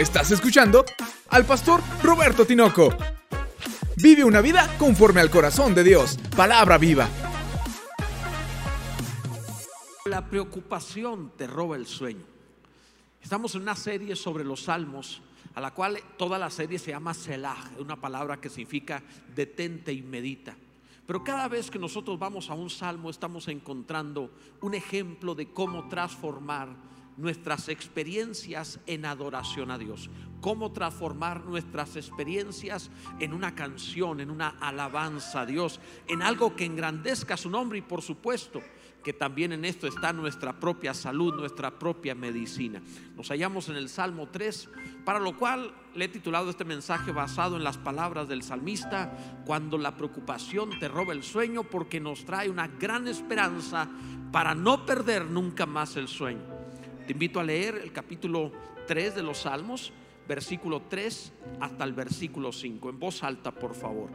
Estás escuchando al pastor Roberto Tinoco. Vive una vida conforme al corazón de Dios. Palabra viva. La preocupación te roba el sueño. Estamos en una serie sobre los salmos, a la cual toda la serie se llama Selah, una palabra que significa detente y medita. Pero cada vez que nosotros vamos a un salmo estamos encontrando un ejemplo de cómo transformar nuestras experiencias en adoración a Dios, cómo transformar nuestras experiencias en una canción, en una alabanza a Dios, en algo que engrandezca su nombre y por supuesto que también en esto está nuestra propia salud, nuestra propia medicina. Nos hallamos en el Salmo 3, para lo cual le he titulado este mensaje basado en las palabras del salmista, cuando la preocupación te roba el sueño, porque nos trae una gran esperanza para no perder nunca más el sueño. Te invito a leer el capítulo 3 de los Salmos, versículo 3 hasta el versículo 5, en voz alta, por favor.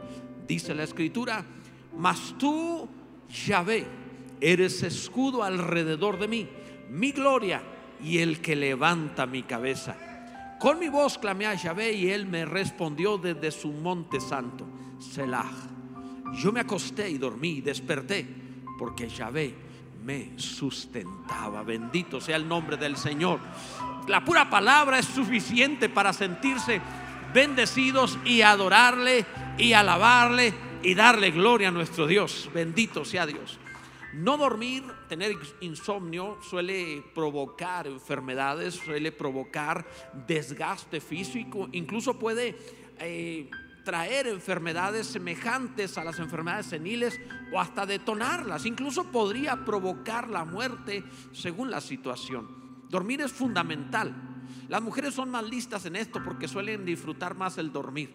Dice la escritura, mas tú, Yahvé, eres escudo alrededor de mí, mi gloria y el que levanta mi cabeza. Con mi voz clamé a Yahvé y él me respondió desde su monte santo, Selah. Yo me acosté y dormí y desperté porque Yahvé me sustentaba. Bendito sea el nombre del Señor. La pura palabra es suficiente para sentirse bendecidos y adorarle y alabarle y darle gloria a nuestro Dios. Bendito sea Dios. No dormir, tener insomnio suele provocar enfermedades, suele provocar desgaste físico, incluso puede eh, traer enfermedades semejantes a las enfermedades seniles o hasta detonarlas, incluso podría provocar la muerte según la situación. Dormir es fundamental. Las mujeres son más listas en esto porque suelen disfrutar más el dormir.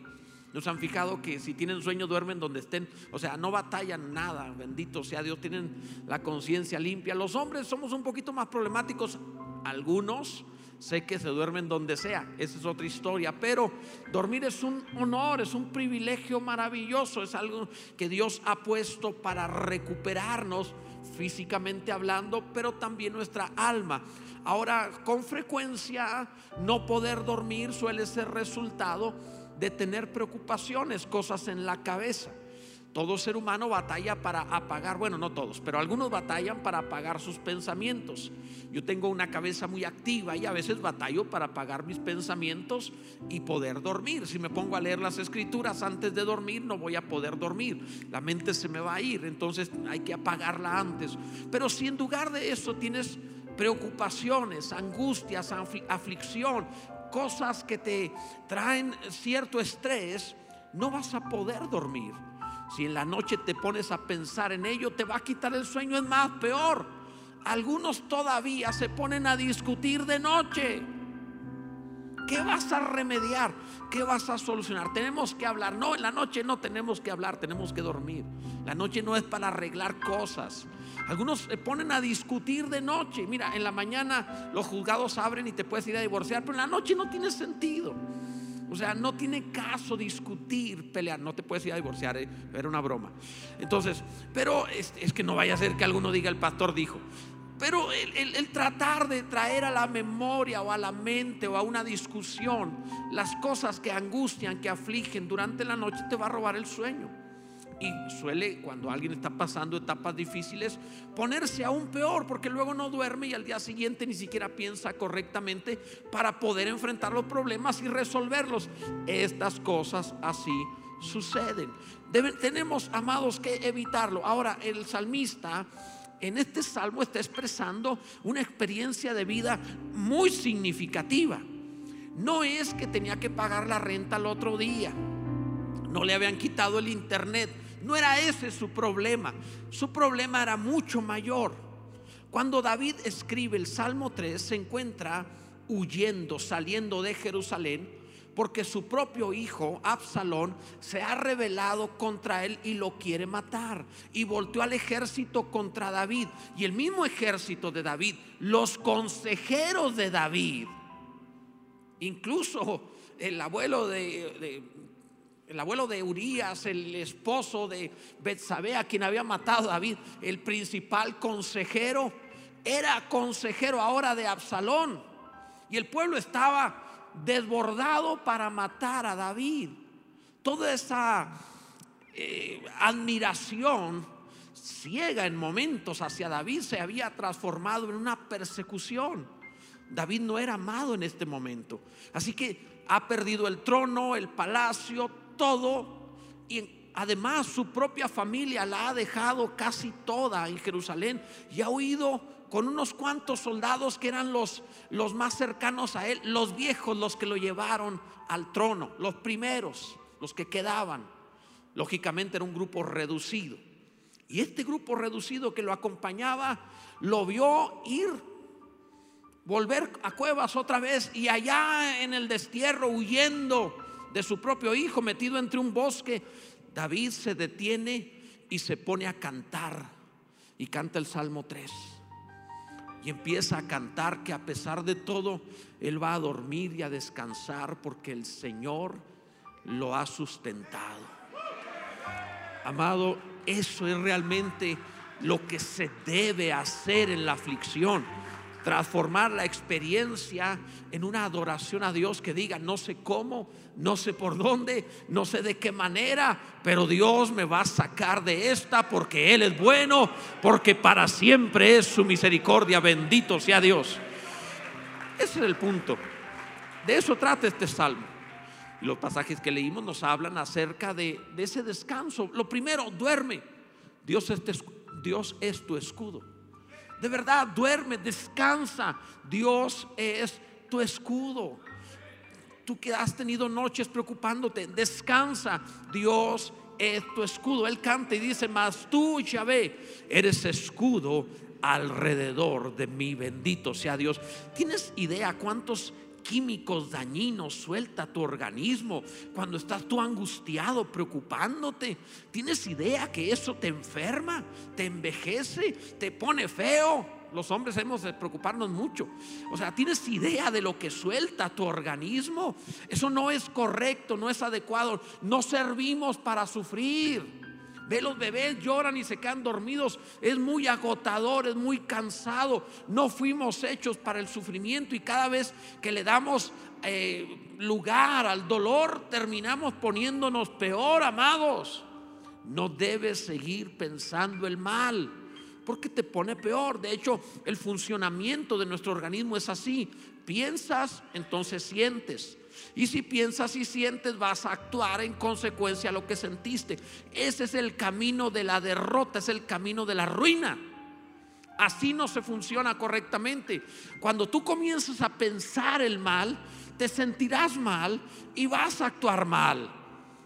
Nos han fijado que si tienen sueño duermen donde estén, o sea, no batallan nada, bendito sea Dios, tienen la conciencia limpia. Los hombres somos un poquito más problemáticos, algunos sé que se duermen donde sea, esa es otra historia, pero dormir es un honor, es un privilegio maravilloso, es algo que Dios ha puesto para recuperarnos físicamente hablando, pero también nuestra alma. Ahora, con frecuencia, no poder dormir suele ser resultado de tener preocupaciones, cosas en la cabeza. Todo ser humano batalla para apagar, bueno, no todos, pero algunos batallan para apagar sus pensamientos. Yo tengo una cabeza muy activa y a veces batallo para apagar mis pensamientos y poder dormir. Si me pongo a leer las escrituras antes de dormir, no voy a poder dormir. La mente se me va a ir, entonces hay que apagarla antes. Pero si en lugar de eso tienes preocupaciones, angustias, aflicción, cosas que te traen cierto estrés, no vas a poder dormir. Si en la noche te pones a pensar en ello, te va a quitar el sueño, es más peor. Algunos todavía se ponen a discutir de noche. ¿Qué vas a remediar? ¿Qué vas a solucionar? Tenemos que hablar. No, en la noche no tenemos que hablar, tenemos que dormir. La noche no es para arreglar cosas. Algunos se ponen a discutir de noche. Mira, en la mañana los juzgados abren y te puedes ir a divorciar, pero en la noche no tiene sentido. O sea, no tiene caso discutir, pelear. No te puedes ir a divorciar, ¿eh? era una broma. Entonces, pero es, que no vaya a ser que alguno diga el pastor dijo. Pero el, tratar de traer a la memoria o a la mente o a una discusión las cosas que angustian, que afligen durante la noche, te va a robar el sueño. Y suele, cuando alguien está pasando etapas difíciles, ponerse aún peor porque luego no duerme y al día siguiente ni siquiera piensa correctamente para poder enfrentar los problemas y resolverlos. Estas cosas así suceden. tenemos, amados, que evitarlo. Ahora, el salmista en este salmo está expresando una experiencia de vida muy significativa. No es que tenía que pagar la renta el otro día, no le habían quitado el internet, no era ese su problema, su problema era mucho mayor. Cuando David escribe el Salmo 3 se encuentra huyendo, saliendo de Jerusalén porque su propio hijo, Absalón, se ha rebelado contra él y lo quiere matar. Y volteó al ejército contra David. Y el mismo ejército de David, los consejeros de David, incluso el abuelo de, el abuelo de Urias, el esposo de Betsabé, a quien había matado David, el principal consejero, era consejero ahora de Absalón. Y el pueblo estaba desbordado para matar a David. Toda esa eh, admiración ciega en momentos hacia David se había transformado en una persecución. David no era amado en este momento. Así que ha perdido el trono, el palacio, todo. Y además su propia familia la ha dejado casi toda en Jerusalén y ha huido con unos cuantos soldados que eran los, los más cercanos a él, los viejos, los que lo llevaron al trono, los primeros, los que quedaban. Lógicamente era un grupo reducido. Y este grupo reducido que lo acompañaba lo vio ir, volver a cuevas otra vez y allá en el destierro, huyendo de su propio hijo, metido entre un bosque, David se detiene y se pone a cantar. Y canta el Salmo 3 y empieza a cantar que a pesar de todo, Él va a dormir y a descansar porque el Señor lo ha sustentado. Amado, eso es realmente lo que se debe hacer en la aflicción transformar la experiencia en una adoración a Dios que diga, no sé cómo, no sé por dónde, no sé de qué manera, pero Dios me va a sacar de esta porque Él es bueno, porque para siempre es su misericordia, bendito sea Dios. Ese es el punto. De eso trata este salmo. Los pasajes que leímos nos hablan acerca de, ese descanso. Lo primero, duerme. Dios Dios es tu escudo. De verdad, duerme, descansa. Dios es tu escudo. Tú que has tenido noches preocupándote, descansa. Dios es tu escudo. Él canta y dice, mas tú, Yahvé, eres escudo alrededor de mí. Bendito sea Dios. ¿Tienes idea cuántos químicos dañinos suelta tu organismo cuando estás tú angustiado, preocupándote. ¿Tienes idea que eso te enferma, te envejece, te pone feo? Los hombres hemos de preocuparnos mucho. O sea, ¿tienes idea de lo que suelta tu organismo? Eso no es correcto, no es adecuado. No servimos para sufrir. Ve los bebés lloran y se quedan dormidos. Es muy agotador, es muy cansado. No fuimos hechos para el sufrimiento y cada vez que le damos eh, lugar al dolor terminamos poniéndonos peor, amados. No debes seguir pensando el mal porque te pone peor. De hecho, el funcionamiento de nuestro organismo es así. Piensas, entonces sientes. Y si piensas y sientes, vas a actuar en consecuencia a lo que sentiste. Ese es el camino de la derrota, es el camino de la ruina. Así no se funciona correctamente. Cuando tú comienzas a pensar el mal, te sentirás mal y vas a actuar mal.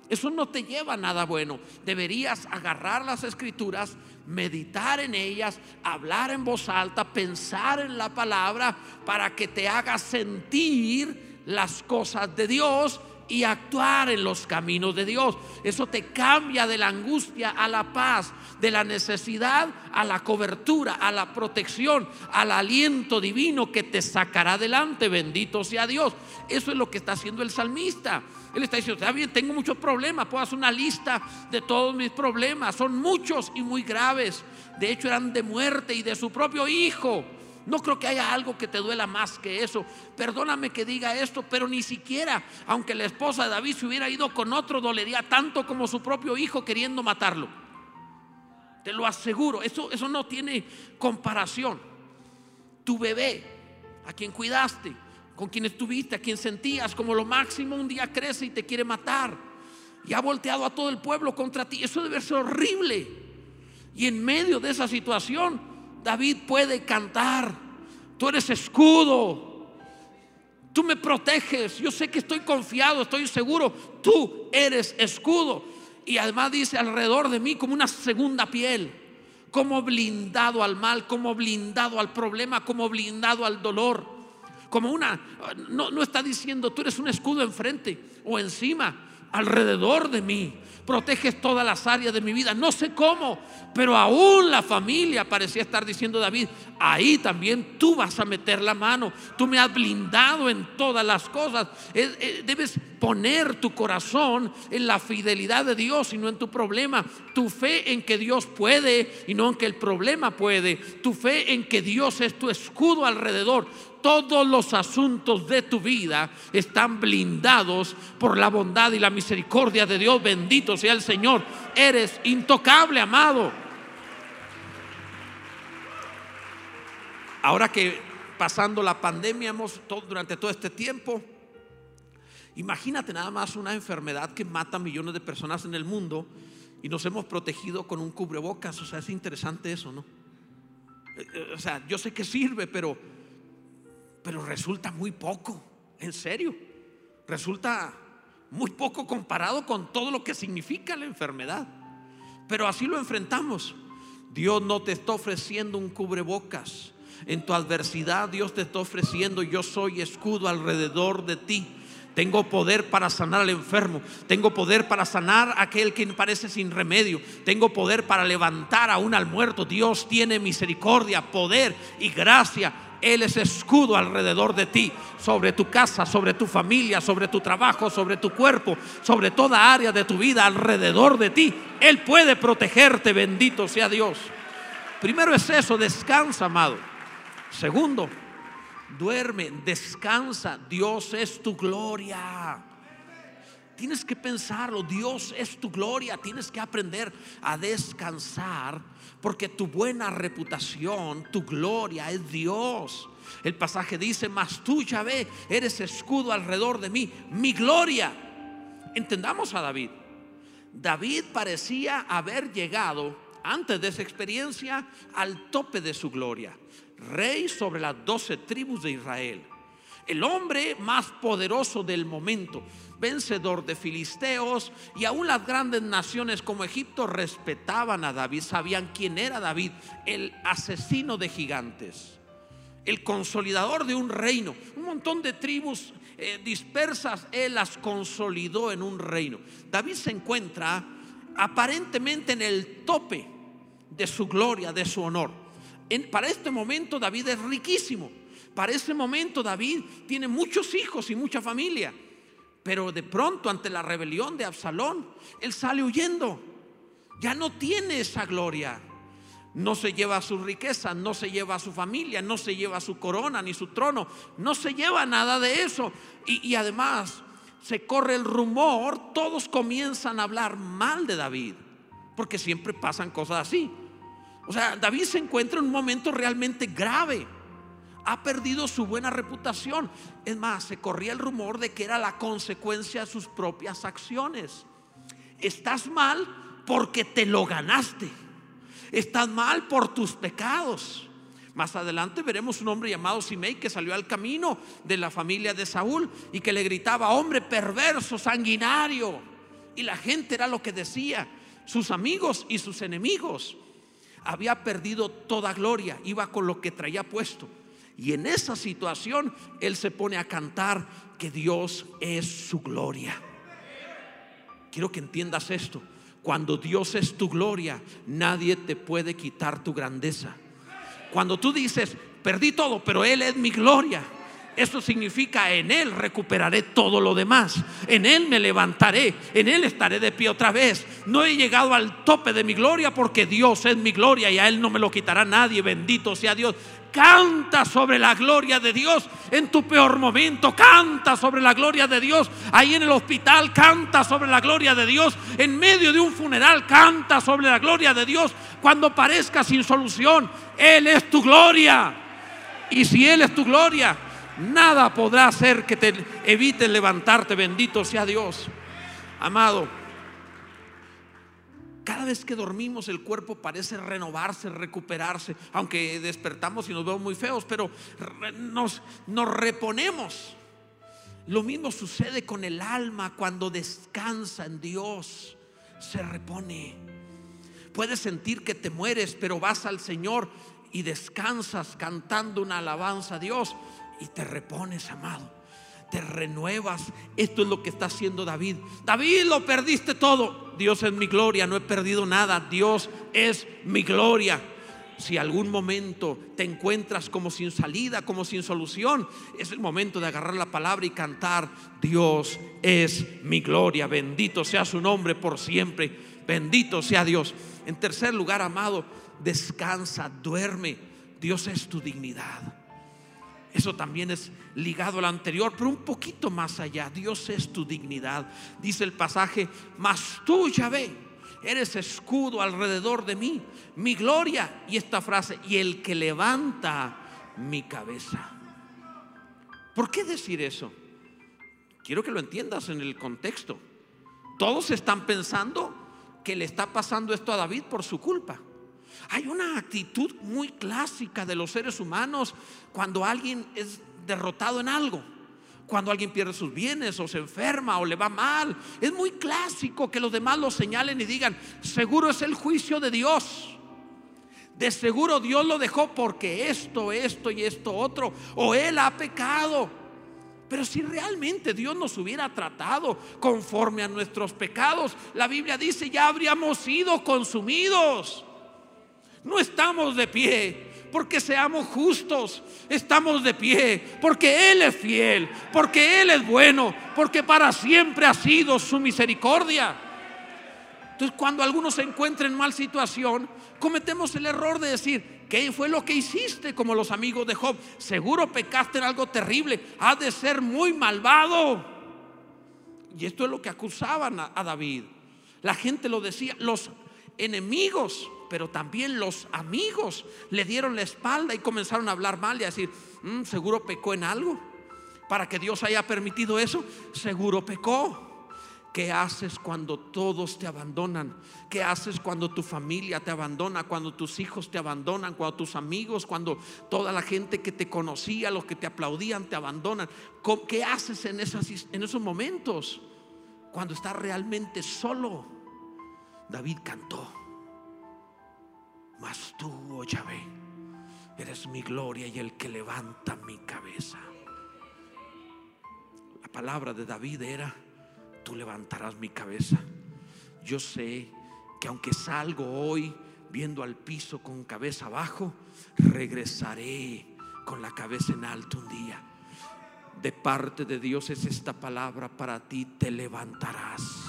Eso no te lleva a nada bueno. Deberías agarrar las escrituras, meditar en ellas, hablar en voz alta, pensar en la palabra para que te haga sentir las cosas de Dios y actuar en los caminos de Dios. Eso te cambia de la angustia a la paz, de la necesidad a la cobertura, a la protección, al aliento divino que te sacará adelante. Bendito sea Dios. Eso es lo que está haciendo el salmista. Él está diciendo, está bien, tengo muchos problemas, puedo hacer una lista de todos mis problemas. Son muchos y muy graves. De hecho, eran de muerte y de su propio hijo. No creo que haya algo que te duela más que eso. Perdóname que diga esto, pero ni siquiera, aunque la esposa de David se hubiera ido con otro, dolería tanto como su propio hijo queriendo matarlo. Te lo aseguro, eso, eso no tiene comparación. Tu bebé, a quien cuidaste, con quien estuviste, a quien sentías como lo máximo, un día crece y te quiere matar. Y ha volteado a todo el pueblo contra ti. Eso debe ser horrible. Y en medio de esa situación, David puede cantar, tú eres escudo, tú me proteges, yo sé que estoy confiado, estoy seguro, tú eres escudo. Y además dice alrededor de mí como una segunda piel, como blindado al mal, como blindado al problema, como blindado al dolor. Como una, no, no está diciendo tú eres un escudo enfrente o encima, alrededor de mí proteges todas las áreas de mi vida. No sé cómo, pero aún la familia parecía estar diciendo David, ahí también tú vas a meter la mano. Tú me has blindado en todas las cosas. Debes poner tu corazón en la fidelidad de Dios y no en tu problema. Tu fe en que Dios puede y no en que el problema puede. Tu fe en que Dios es tu escudo alrededor todos los asuntos de tu vida están blindados por la bondad y la misericordia de Dios. Bendito sea el Señor. Eres intocable, amado. Ahora que pasando la pandemia hemos durante todo este tiempo, imagínate nada más una enfermedad que mata millones de personas en el mundo y nos hemos protegido con un cubrebocas. O sea, es interesante eso, ¿no? Eh, eh, o sea, yo sé que sirve, pero, pero resulta muy poco, en serio. Resulta muy poco comparado con todo lo que significa la enfermedad. Pero así lo enfrentamos. Dios no te está ofreciendo un cubrebocas. En tu adversidad Dios te está ofreciendo, yo soy escudo alrededor de ti. Tengo poder para sanar al enfermo. Tengo poder para sanar a aquel que parece sin remedio. Tengo poder para levantar aún al muerto. Dios tiene misericordia, poder y gracia. Él es escudo alrededor de ti, sobre tu casa, sobre tu familia, sobre tu trabajo, sobre tu cuerpo, sobre toda área de tu vida alrededor de ti. Él puede protegerte, bendito sea Dios. Primero es eso, descansa, amado. Segundo, duerme, descansa. Dios es tu gloria. Tienes que pensarlo, Dios es tu gloria. Tienes que aprender a descansar porque tu buena reputación, tu gloria es Dios. El pasaje dice, mas tú, Yahvé, eres escudo alrededor de mí, mi gloria. Entendamos a David. David parecía haber llegado antes de esa experiencia al tope de su gloria rey sobre las doce tribus de Israel. El hombre más poderoso del momento, vencedor de filisteos y aún las grandes naciones como Egipto respetaban a David, sabían quién era David, el asesino de gigantes, el consolidador de un reino, un montón de tribus eh, dispersas, él las consolidó en un reino. David se encuentra aparentemente en el tope de su gloria, de su honor para este momento David es riquísimo. Para este momento David tiene muchos hijos y mucha familia. Pero de pronto ante la rebelión de Absalón, él sale huyendo. Ya no tiene esa gloria. No se lleva su riqueza, no se lleva a su familia, no se lleva su corona ni su trono, no se lleva nada de eso. Y, y además se corre el rumor, todos comienzan a hablar mal de David, porque siempre pasan cosas así. O sea, David se encuentra en un momento realmente grave. Ha perdido su buena reputación. Es más, se corría el rumor de que era la consecuencia de sus propias acciones. Estás mal porque te lo ganaste. Estás mal por tus pecados. Más adelante veremos un hombre llamado Simei que salió al camino de la familia de Saúl y que le gritaba, hombre perverso, sanguinario. Y la gente era lo que decía, sus amigos y sus enemigos había perdido toda gloria, iba con lo que traía puesto. Y en esa situación él se pone a cantar que Dios es su gloria. Quiero que entiendas esto. Cuando Dios es tu gloria, nadie te puede quitar tu grandeza. Cuando tú dices, perdí todo, pero Él es mi gloria, eso significa en Él recuperaré todo lo demás. En Él me levantaré. En Él estaré de pie otra vez. No he llegado al tope de mi gloria porque Dios es mi gloria y a Él no me lo quitará nadie. Bendito sea Dios. Canta sobre la gloria de Dios en tu peor momento. Canta sobre la gloria de Dios ahí en el hospital. Canta sobre la gloria de Dios en medio de un funeral. Canta sobre la gloria de Dios cuando parezca sin solución. Él es tu gloria. Y si Él es tu gloria, Nada podrá hacer que te evite levantarte, bendito sea Dios. Amado, cada vez que dormimos el cuerpo parece renovarse, recuperarse, aunque despertamos y nos vemos muy feos, pero nos, nos reponemos. Lo mismo sucede con el alma cuando descansa en Dios, se repone. Puedes sentir que te mueres, pero vas al Señor y descansas cantando una alabanza a Dios y te repones, amado. Te renuevas. Esto es lo que está haciendo David. David, lo perdiste todo. Dios es mi gloria, no he perdido nada. Dios es mi gloria. Si algún momento te encuentras como sin salida, como sin solución, es el momento de agarrar la palabra y cantar, Dios es mi gloria, bendito sea su nombre por siempre, bendito sea Dios. En tercer lugar, amado, descansa, duerme, Dios es tu dignidad. Eso también es ligado al anterior, pero un poquito más allá. Dios es tu dignidad. Dice el pasaje, mas tú, Yahvé, eres escudo alrededor de mí, mi gloria. Y esta frase, y el que levanta mi cabeza. ¿Por qué decir eso? Quiero que lo entiendas en el contexto. Todos están pensando que le está pasando esto a David por su culpa. Hay una actitud muy clásica de los seres humanos cuando alguien es derrotado en algo. Cuando alguien pierde sus bienes o se enferma o le va mal. Es muy clásico que los demás lo señalen y digan, seguro es el juicio de Dios. De seguro Dios lo dejó porque esto, esto y esto otro. O Él ha pecado. Pero si realmente Dios nos hubiera tratado conforme a nuestros pecados, la Biblia dice, ya habríamos sido consumidos. No estamos de pie porque seamos justos, estamos de pie porque Él es fiel, porque Él es bueno, porque para siempre ha sido su misericordia. Entonces cuando algunos se encuentran en mal situación, cometemos el error de decir, ¿qué fue lo que hiciste como los amigos de Job? Seguro pecaste en algo terrible, ha de ser muy malvado. Y esto es lo que acusaban a, a David. La gente lo decía, los enemigos pero también los amigos le dieron la espalda y comenzaron a hablar mal y a decir, mm, seguro pecó en algo. Para que Dios haya permitido eso, seguro pecó. ¿Qué haces cuando todos te abandonan? ¿Qué haces cuando tu familia te abandona? Cuando tus hijos te abandonan? Cuando tus amigos, cuando toda la gente que te conocía, los que te aplaudían, te abandonan. ¿Qué haces en, en esos momentos? Cuando estás realmente solo. David cantó. Mas tú, oh Yahvé, eres mi gloria y el que levanta mi cabeza. La palabra de David era, tú levantarás mi cabeza. Yo sé que aunque salgo hoy viendo al piso con cabeza abajo, regresaré con la cabeza en alto un día. De parte de Dios es esta palabra para ti, te levantarás.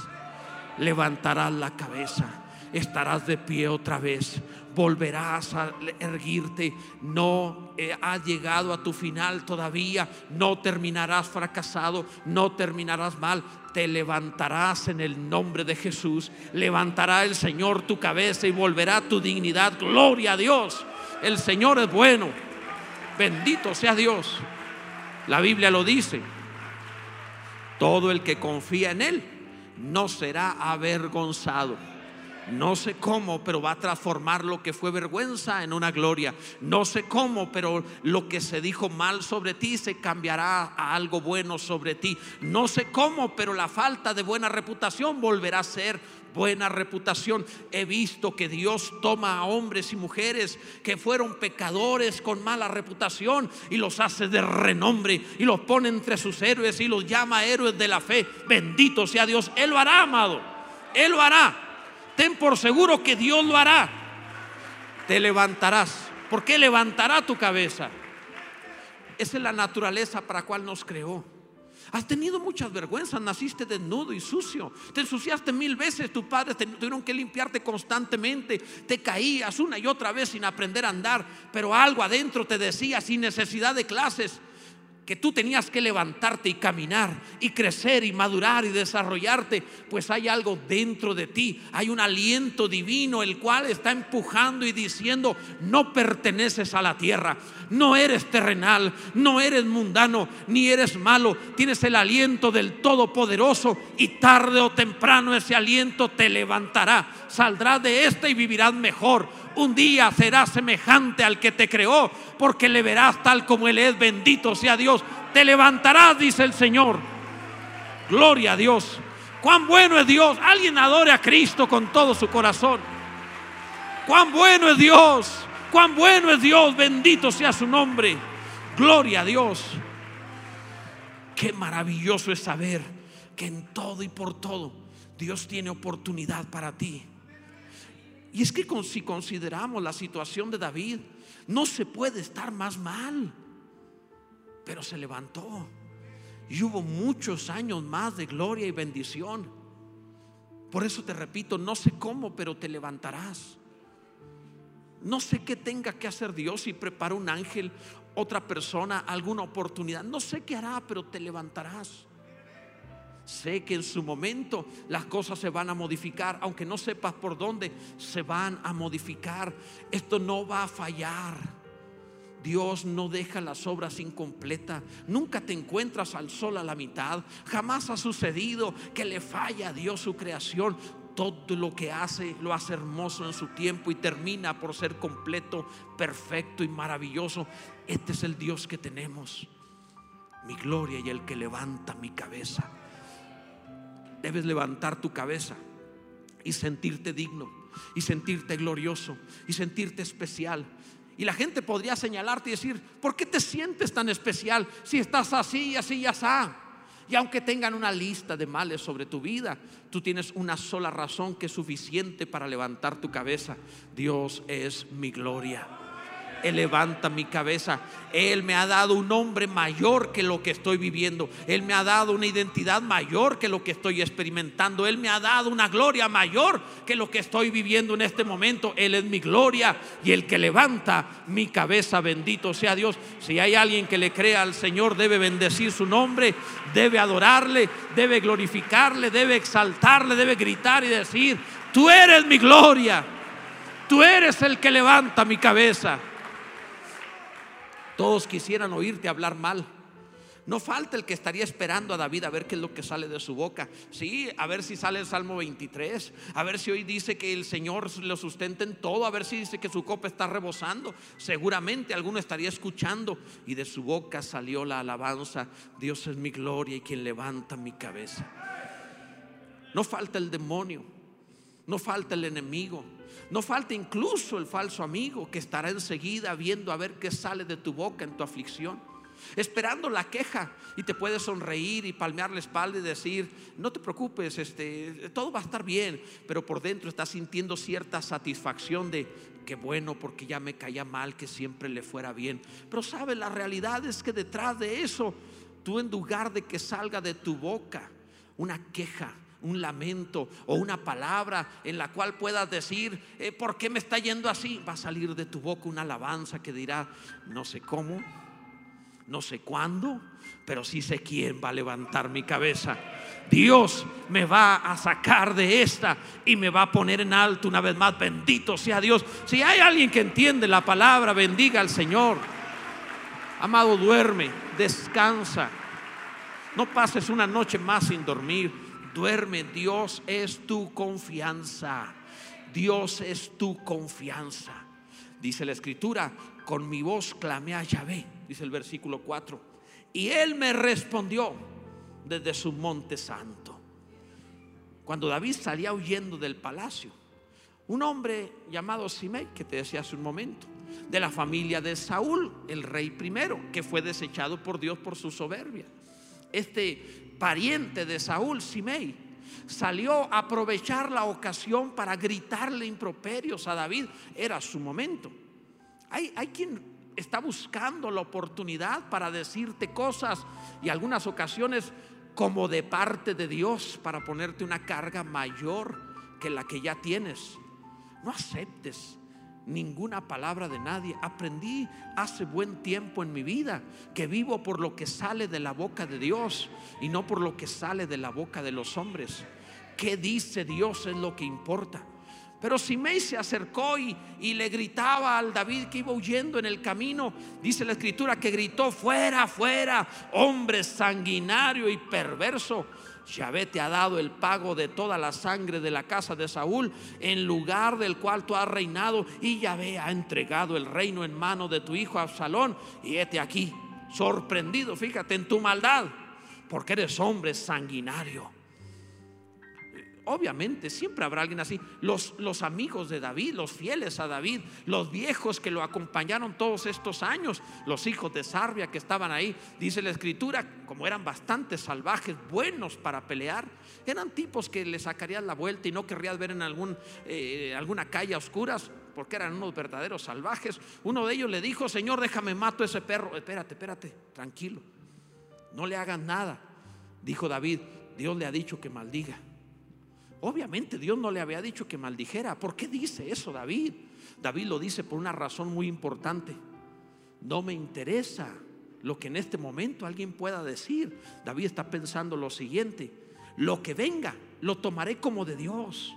Levantarás la cabeza, estarás de pie otra vez volverás a erguirte. No eh, has llegado a tu final todavía. No terminarás fracasado, no terminarás mal. Te levantarás en el nombre de Jesús. Levantará el Señor tu cabeza y volverá tu dignidad. Gloria a Dios. El Señor es bueno. Bendito sea Dios. La Biblia lo dice. Todo el que confía en Él no será avergonzado. No sé cómo, pero va a transformar lo que fue vergüenza en una gloria. No sé cómo, pero lo que se dijo mal sobre ti se cambiará a algo bueno sobre ti. No sé cómo, pero la falta de buena reputación volverá a ser buena reputación. He visto que Dios toma a hombres y mujeres que fueron pecadores con mala reputación y los hace de renombre y los pone entre sus héroes y los llama héroes de la fe. Bendito sea Dios. Él lo hará, amado. Él lo hará ten por seguro que Dios lo hará. Te levantarás. ¿Por qué levantará tu cabeza? Esa es la naturaleza para cual nos creó. Has tenido muchas vergüenzas, naciste desnudo y sucio, te ensuciaste mil veces, tus padres tuvieron que limpiarte constantemente, te caías una y otra vez sin aprender a andar, pero algo adentro te decía sin necesidad de clases, que tú tenías que levantarte y caminar y crecer y madurar y desarrollarte, pues hay algo dentro de ti, hay un aliento divino el cual está empujando y diciendo, no perteneces a la tierra, no eres terrenal, no eres mundano, ni eres malo, tienes el aliento del Todopoderoso y tarde o temprano ese aliento te levantará, saldrás de esta y vivirás mejor un día serás semejante al que te creó, porque le verás tal como Él es, bendito sea Dios. Te levantarás, dice el Señor. Gloria a Dios. Cuán bueno es Dios. Alguien adore a Cristo con todo su corazón. Cuán bueno es Dios. Cuán bueno es Dios. Bendito sea su nombre. Gloria a Dios. Qué maravilloso es saber que en todo y por todo Dios tiene oportunidad para ti. Y es que si consideramos la situación de David, no se puede estar más mal. Pero se levantó. Y hubo muchos años más de gloria y bendición. Por eso te repito, no sé cómo, pero te levantarás. No sé qué tenga que hacer Dios si prepara un ángel otra persona alguna oportunidad. No sé qué hará, pero te levantarás. Sé que en su momento las cosas se van a modificar, aunque no sepas por dónde, se van a modificar. Esto no va a fallar. Dios no deja las obras incompletas. Nunca te encuentras al sol a la mitad. Jamás ha sucedido que le falla a Dios su creación. Todo lo que hace lo hace hermoso en su tiempo y termina por ser completo, perfecto y maravilloso. Este es el Dios que tenemos. Mi gloria y el que levanta mi cabeza. Debes levantar tu cabeza y sentirte digno y sentirte glorioso y sentirte especial. Y la gente podría señalarte y decir, ¿por qué te sientes tan especial si estás así y así y así? Y aunque tengan una lista de males sobre tu vida, tú tienes una sola razón que es suficiente para levantar tu cabeza. Dios es mi gloria. Él levanta mi cabeza. Él me ha dado un nombre mayor que lo que estoy viviendo. Él me ha dado una identidad mayor que lo que estoy experimentando. Él me ha dado una gloria mayor que lo que estoy viviendo en este momento. Él es mi gloria y el que levanta mi cabeza. Bendito sea Dios. Si hay alguien que le crea al Señor, debe bendecir su nombre, debe adorarle, debe glorificarle, debe exaltarle, debe gritar y decir, tú eres mi gloria. Tú eres el que levanta mi cabeza. Todos quisieran oírte hablar mal. No falta el que estaría esperando a David a ver qué es lo que sale de su boca. Sí, a ver si sale el Salmo 23, a ver si hoy dice que el Señor lo sustenta en todo, a ver si dice que su copa está rebosando. Seguramente alguno estaría escuchando y de su boca salió la alabanza, Dios es mi gloria y quien levanta mi cabeza. No falta el demonio, no falta el enemigo, no falta incluso el falso amigo que estará enseguida viendo a ver qué sale de tu boca en tu aflicción. Esperando la queja y te puede sonreír y palmear la espalda y decir, no te preocupes, este, todo va a estar bien, pero por dentro estás sintiendo cierta satisfacción de que bueno, porque ya me caía mal que siempre le fuera bien. Pero sabes, la realidad es que detrás de eso, tú en lugar de que salga de tu boca una queja, un lamento o una palabra en la cual puedas decir, eh, ¿por qué me está yendo así? Va a salir de tu boca una alabanza que dirá, no sé cómo, no sé cuándo, pero sí sé quién va a levantar mi cabeza. Dios me va a sacar de esta y me va a poner en alto una vez más. Bendito sea Dios. Si hay alguien que entiende la palabra, bendiga al Señor. Amado, duerme, descansa. No pases una noche más sin dormir duerme. Dios es tu confianza. Dios es tu confianza. Dice la escritura, con mi voz clamé a Yahvé, dice el versículo 4. Y él me respondió desde su monte santo. Cuando David salía huyendo del palacio, un hombre llamado Simei, que te decía hace un momento, de la familia de Saúl, el rey primero, que fue desechado por Dios por su soberbia. Este pariente de Saúl, Simei, salió a aprovechar la ocasión para gritarle improperios a David. Era su momento. Hay, hay quien está buscando la oportunidad para decirte cosas y algunas ocasiones como de parte de Dios para ponerte una carga mayor que la que ya tienes. No aceptes ninguna palabra de nadie. Aprendí hace buen tiempo en mi vida que vivo por lo que sale de la boca de Dios y no por lo que sale de la boca de los hombres. ¿Qué dice Dios es lo que importa? Pero Simei se acercó y, y, le gritaba al David que iba huyendo en el camino. Dice la escritura que gritó, fuera, fuera, hombre sanguinario y perverso. Yahvé te ha dado el pago de toda la sangre de la casa de Saúl, en lugar del cual tú has reinado, y Yahvé ha entregado el reino en mano de tu hijo Absalón. Y este aquí, sorprendido, fíjate en tu maldad, porque eres hombre sanguinario obviamente siempre habrá alguien así. Los, amigos de David, los fieles a David, los viejos que lo acompañaron todos estos años, los hijos de Sarbia que estaban ahí, dice la escritura, como eran bastante salvajes, buenos para pelear, eran tipos que le sacarían la vuelta y no querrías ver en algún, eh, alguna calle a oscuras, porque eran unos verdaderos salvajes. Uno de ellos le dijo, Señor, déjame mato a ese perro. Espérate, espérate, tranquilo, no le hagan nada. Dijo David, Dios le ha dicho que maldiga. Obviamente Dios no le había dicho que maldijera. ¿Por qué dice eso David? David lo dice por una razón muy importante. no me interesa lo que en este momento alguien pueda decir. David está pensando lo siguiente, lo que venga, lo tomaré como de Dios.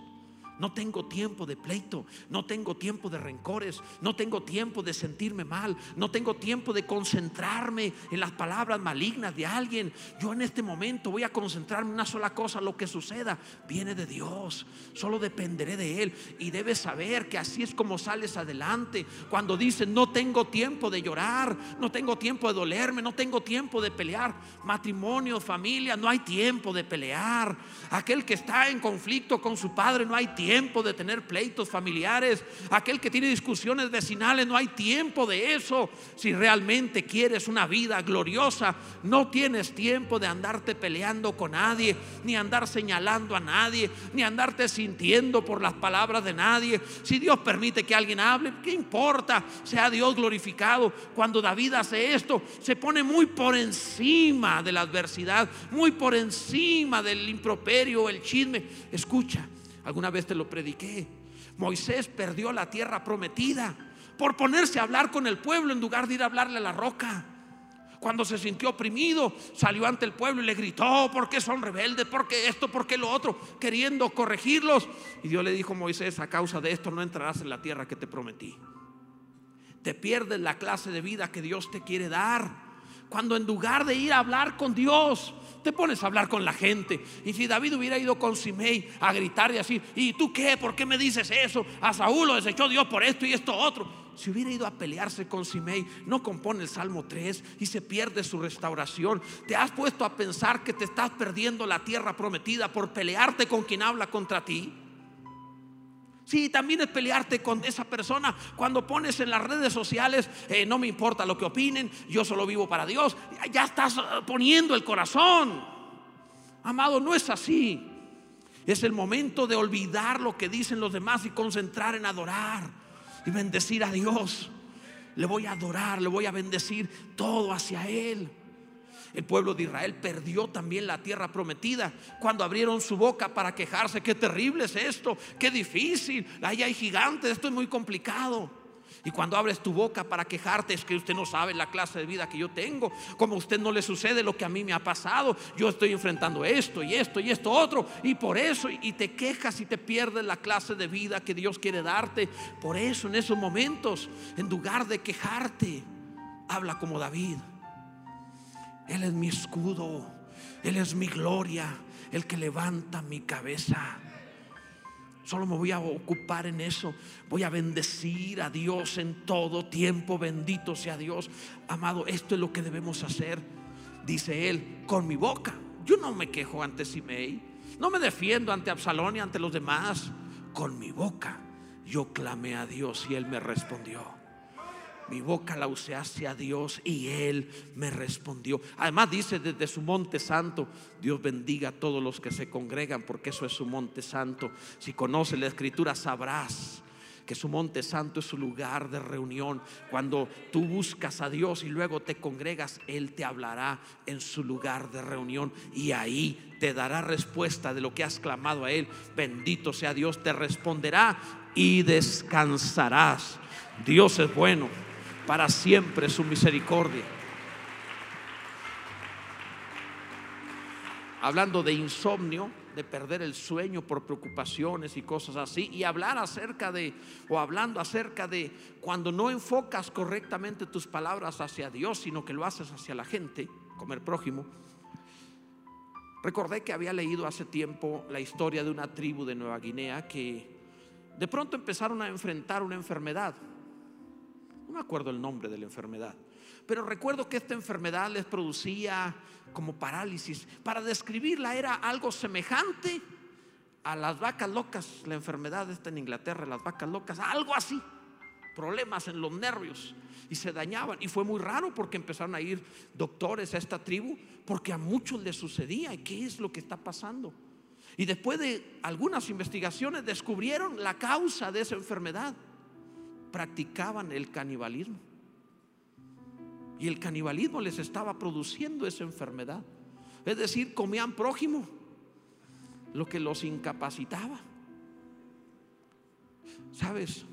No tengo tiempo de pleito, no tengo tiempo de rencores, no tengo tiempo de sentirme mal, no tengo tiempo de concentrarme en las palabras malignas de alguien. Yo en este momento voy a concentrarme en una sola cosa, lo que suceda viene de Dios, solo dependeré de Él. Y debes saber que así es como sales adelante. Cuando dices, no tengo tiempo de llorar, no tengo tiempo de dolerme, no tengo tiempo de pelear. Matrimonio, familia, no hay tiempo de pelear. Aquel que está en conflicto con su padre, no hay tiempo tiempo de tener pleitos familiares. Aquel que tiene discusiones vecinales, no hay tiempo de eso. Si realmente quieres una vida gloriosa, no tienes tiempo de andarte peleando con nadie, ni andar señalando a nadie, ni andarte sintiendo por las palabras de nadie. Si Dios permite que alguien hable, ¿qué importa? Sea Dios glorificado. Cuando David hace esto, se pone muy por encima de la adversidad, muy por encima del improperio, el chisme. Escucha, Alguna vez te lo prediqué. Moisés perdió la tierra prometida por ponerse a hablar con el pueblo en lugar de ir a hablarle a la roca. Cuando se sintió oprimido, salió ante el pueblo y le gritó, ¿por qué son rebeldes? ¿Por qué esto? ¿Por qué lo otro? Queriendo corregirlos. Y Dios le dijo a Moisés, a causa de esto no entrarás en la tierra que te prometí. Te pierdes la clase de vida que Dios te quiere dar. Cuando en lugar de ir a hablar con Dios, te pones a hablar con la gente. Y si David hubiera ido con Simei a gritar y así, ¿y tú qué? ¿Por qué me dices eso? A Saúl lo desechó Dios por esto y esto otro. Si hubiera ido a pelearse con Simei, no compone el Salmo 3 y se pierde su restauración. Te has puesto a pensar que te estás perdiendo la tierra prometida por pelearte con quien habla contra ti. Sí, también es pelearte con esa persona. Cuando pones en las redes sociales, eh, no me importa lo que opinen, yo solo vivo para Dios. Ya estás eh, poniendo el corazón. Amado, no es así. Es el momento de olvidar lo que dicen los demás y concentrar en adorar y bendecir a Dios. Le voy a adorar, le voy a bendecir todo hacia Él. El pueblo de Israel perdió también la tierra prometida cuando abrieron su boca para quejarse. Qué terrible es esto, qué difícil. Ahí hay gigantes, esto es muy complicado. Y cuando abres tu boca para quejarte es que usted no sabe la clase de vida que yo tengo, como a usted no le sucede lo que a mí me ha pasado, yo estoy enfrentando esto y esto y esto otro, y por eso, y te quejas y te pierdes la clase de vida que Dios quiere darte. Por eso en esos momentos, en lugar de quejarte, habla como David. Él es mi escudo, Él es mi gloria, el que levanta mi cabeza. Solo me voy a ocupar en eso. Voy a bendecir a Dios en todo tiempo. Bendito sea Dios. Amado, esto es lo que debemos hacer. Dice él, con mi boca. Yo no me quejo ante Simei. No me defiendo ante Absalón y ante los demás. Con mi boca yo clamé a Dios y él me respondió. Mi boca la usé hacia Dios y Él me respondió. Además dice desde su monte santo, Dios bendiga a todos los que se congregan porque eso es su monte santo. Si conoces la escritura sabrás que su monte santo es su lugar de reunión. Cuando tú buscas a Dios y luego te congregas, Él te hablará en su lugar de reunión y ahí te dará respuesta de lo que has clamado a Él. Bendito sea Dios, te responderá y descansarás. Dios es bueno para siempre su misericordia. Hablando de insomnio, de perder el sueño por preocupaciones y cosas así, y hablar acerca de, o hablando acerca de cuando no enfocas correctamente tus palabras hacia Dios, sino que lo haces hacia la gente, como el prójimo. Recordé que había leído hace tiempo la historia de una tribu de Nueva Guinea que de pronto empezaron a enfrentar una enfermedad no me acuerdo el nombre de la enfermedad, pero recuerdo que esta enfermedad les producía como parálisis. Para describirla era algo semejante a las vacas locas, la enfermedad está en Inglaterra, las vacas locas, algo así, problemas en los nervios y se dañaban. Y fue muy raro porque empezaron a ir doctores a esta tribu porque a muchos les sucedía. ¿Y qué es lo que está pasando? Y después de algunas investigaciones descubrieron la causa de esa enfermedad practicaban el canibalismo. Y el canibalismo les estaba produciendo esa enfermedad. Es decir, comían prójimo, lo que los incapacitaba. ¿Sabes?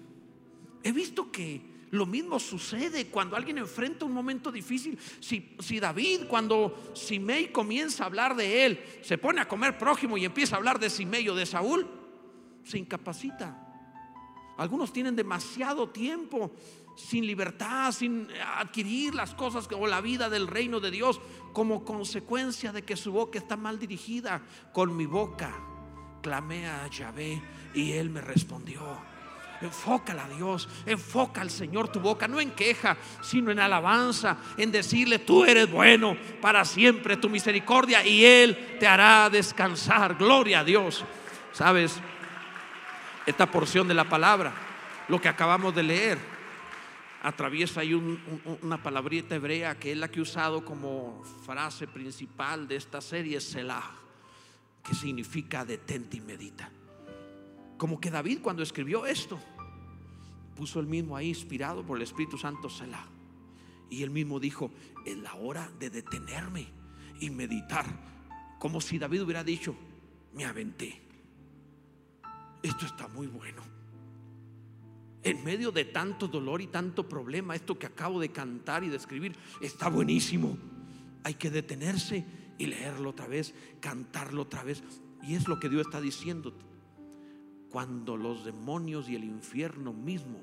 He visto que Lo mismo sucede cuando alguien enfrenta un momento difícil. Si, si, David, cuando Simei comienza a hablar de él, se pone a comer prójimo y empieza a hablar de Simei o de Saúl, se incapacita. Algunos tienen demasiado tiempo sin libertad, sin adquirir las cosas o la vida del reino de Dios como consecuencia de que su boca está mal dirigida. Con mi boca clamé a Yahvé y él me respondió. Enfócala Dios, enfoca al Señor tu boca, no en queja, sino en alabanza, en decirle, tú eres bueno para siempre, tu misericordia y Él te hará descansar. Gloria a Dios. ¿Sabes? Esta porción de la palabra, lo que acabamos de leer, atraviesa ahí una palabrita hebrea que es la que he usado como frase principal de esta serie, Selah, que significa detente y medita. Como que David cuando escribió esto, puso el mismo ahí inspirado por el Espíritu Santo Selah. Y él mismo dijo, es la hora de detenerme y meditar. Como si David hubiera dicho, me aventé. Esto está muy bueno. En medio de tanto dolor y tanto problema, esto que acabo de cantar y de escribir está buenísimo. Hay que detenerse y leerlo otra vez, cantarlo otra vez. Y es lo que Dios está diciendo cuando los demonios y el infierno mismo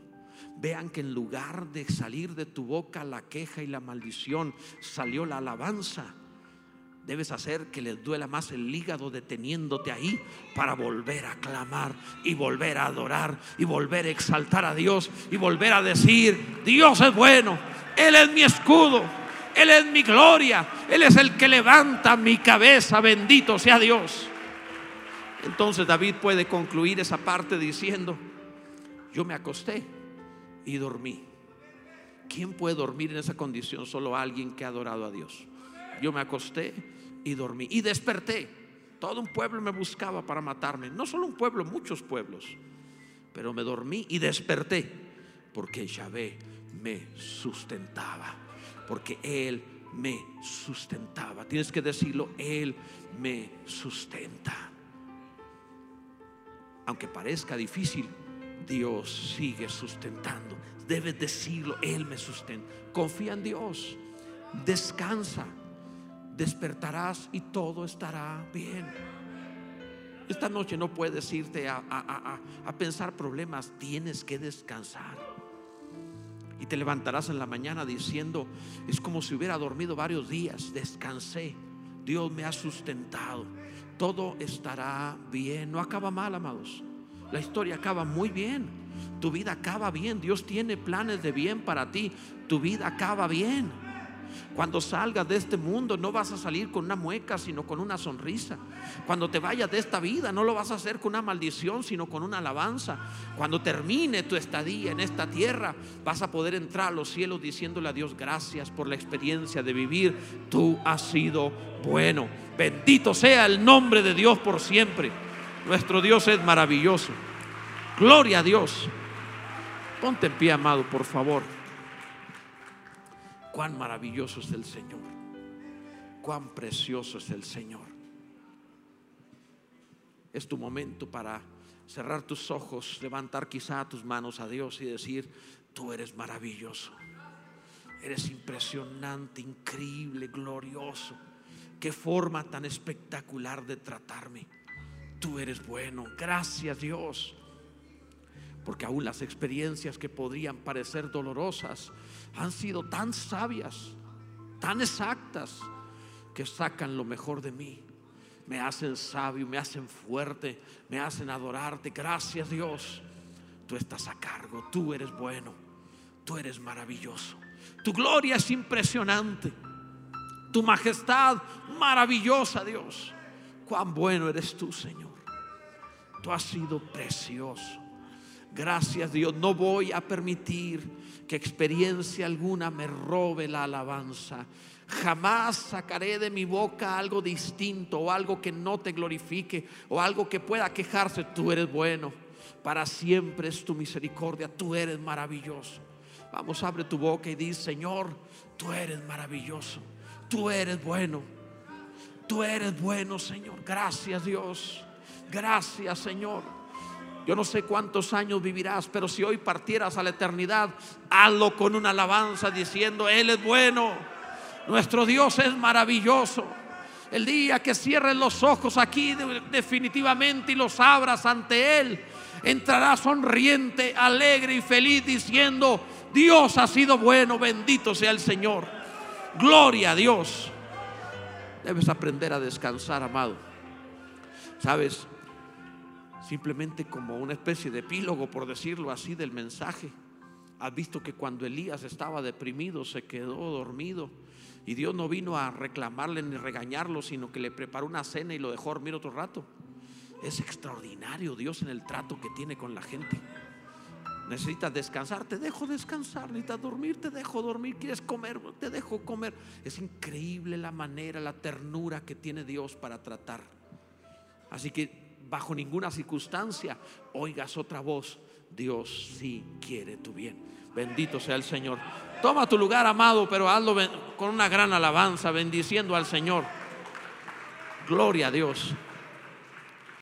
vean que en lugar de salir de tu boca la queja y la maldición, salió la alabanza. Debes hacer que les duela más el hígado deteniéndote ahí para volver a clamar y volver a adorar y volver a exaltar a Dios y volver a decir, Dios es bueno, Él es mi escudo, Él es mi gloria, Él es el que levanta mi cabeza, bendito sea Dios. Entonces David puede concluir esa parte diciendo, yo me acosté y dormí. ¿Quién puede dormir en esa condición? Solo alguien que ha adorado a Dios. Yo me acosté y dormí y desperté. Todo un pueblo me buscaba para matarme. No solo un pueblo, muchos pueblos. Pero me dormí y desperté porque Yahvé me sustentaba. Porque Él me sustentaba. Tienes que decirlo, Él me sustenta aunque parezca difícil, Dios sigue sustentando. Debes decirlo, Él me sustenta. Confía en Dios, descansa, despertarás y todo estará bien. Esta noche no puedes irte a, a, pensar problemas, tienes que descansar. Y te levantarás en la mañana diciendo, es como si hubiera dormido varios días, descansé, Dios me ha sustentado todo estará bien. No acaba mal, amados. La historia acaba muy bien. Tu vida acaba bien. Dios tiene planes de bien para ti. Tu vida acaba bien. Cuando salgas de este mundo no vas a salir con una mueca, sino con una sonrisa. Cuando te vayas de esta vida no lo vas a hacer con una maldición, sino con una alabanza. Cuando termine tu estadía en esta tierra, vas a poder entrar a los cielos diciéndole a Dios gracias por la experiencia de vivir. Tú has sido bueno. Bendito sea el nombre de Dios por siempre. Nuestro Dios es maravilloso. Gloria a Dios. Ponte en pie, amado, por favor. Cuán maravilloso es el Señor. Cuán precioso es el Señor. Es tu momento para cerrar tus ojos, levantar quizá tus manos a Dios y decir, tú eres maravilloso. Eres impresionante, increíble, glorioso. Qué forma tan espectacular de tratarme. Tú eres bueno. Gracias Dios. Porque aún las experiencias que podrían parecer dolorosas han sido tan sabias, tan exactas, que sacan lo mejor de mí. Me hacen sabio, me hacen fuerte, me hacen adorarte. Gracias Dios. Tú estás a cargo, tú eres bueno, tú eres maravilloso. Tu gloria es impresionante. Tu majestad maravillosa, Dios. Cuán bueno eres tú, Señor. Tú has sido precioso. Gracias Dios, no voy a permitir que experiencia alguna me robe la alabanza. Jamás sacaré de mi boca algo distinto o algo que no te glorifique o algo que pueda quejarse. Tú eres bueno, para siempre es tu misericordia, tú eres maravilloso. Vamos, abre tu boca y di, Señor, tú eres maravilloso, tú eres bueno, tú eres bueno, Señor. Gracias Dios, gracias Señor. Yo no sé cuántos años vivirás, pero si hoy partieras a la eternidad, hazlo con una alabanza diciendo, Él es bueno, nuestro Dios es maravilloso. El día que cierres los ojos aquí definitivamente y los abras ante Él, entrará sonriente, alegre y feliz diciendo, Dios ha sido bueno, bendito sea el Señor. Gloria a Dios. Debes aprender a descansar, amado. ¿Sabes? Simplemente como una especie de epílogo, por decirlo así, del mensaje. Has visto que cuando Elías estaba deprimido se quedó dormido y Dios no vino a reclamarle ni regañarlo, sino que le preparó una cena y lo dejó dormir otro rato. Es extraordinario Dios en el trato que tiene con la gente. Necesitas descansar, te dejo descansar. Necesitas dormir, te dejo dormir. Quieres comer, te dejo comer. Es increíble la manera, la ternura que tiene Dios para tratar. Así que bajo ninguna circunstancia oigas otra voz. Dios sí quiere tu bien. Bendito sea el Señor. Toma tu lugar, amado, pero hazlo con una gran alabanza, bendiciendo al Señor. Gloria a Dios.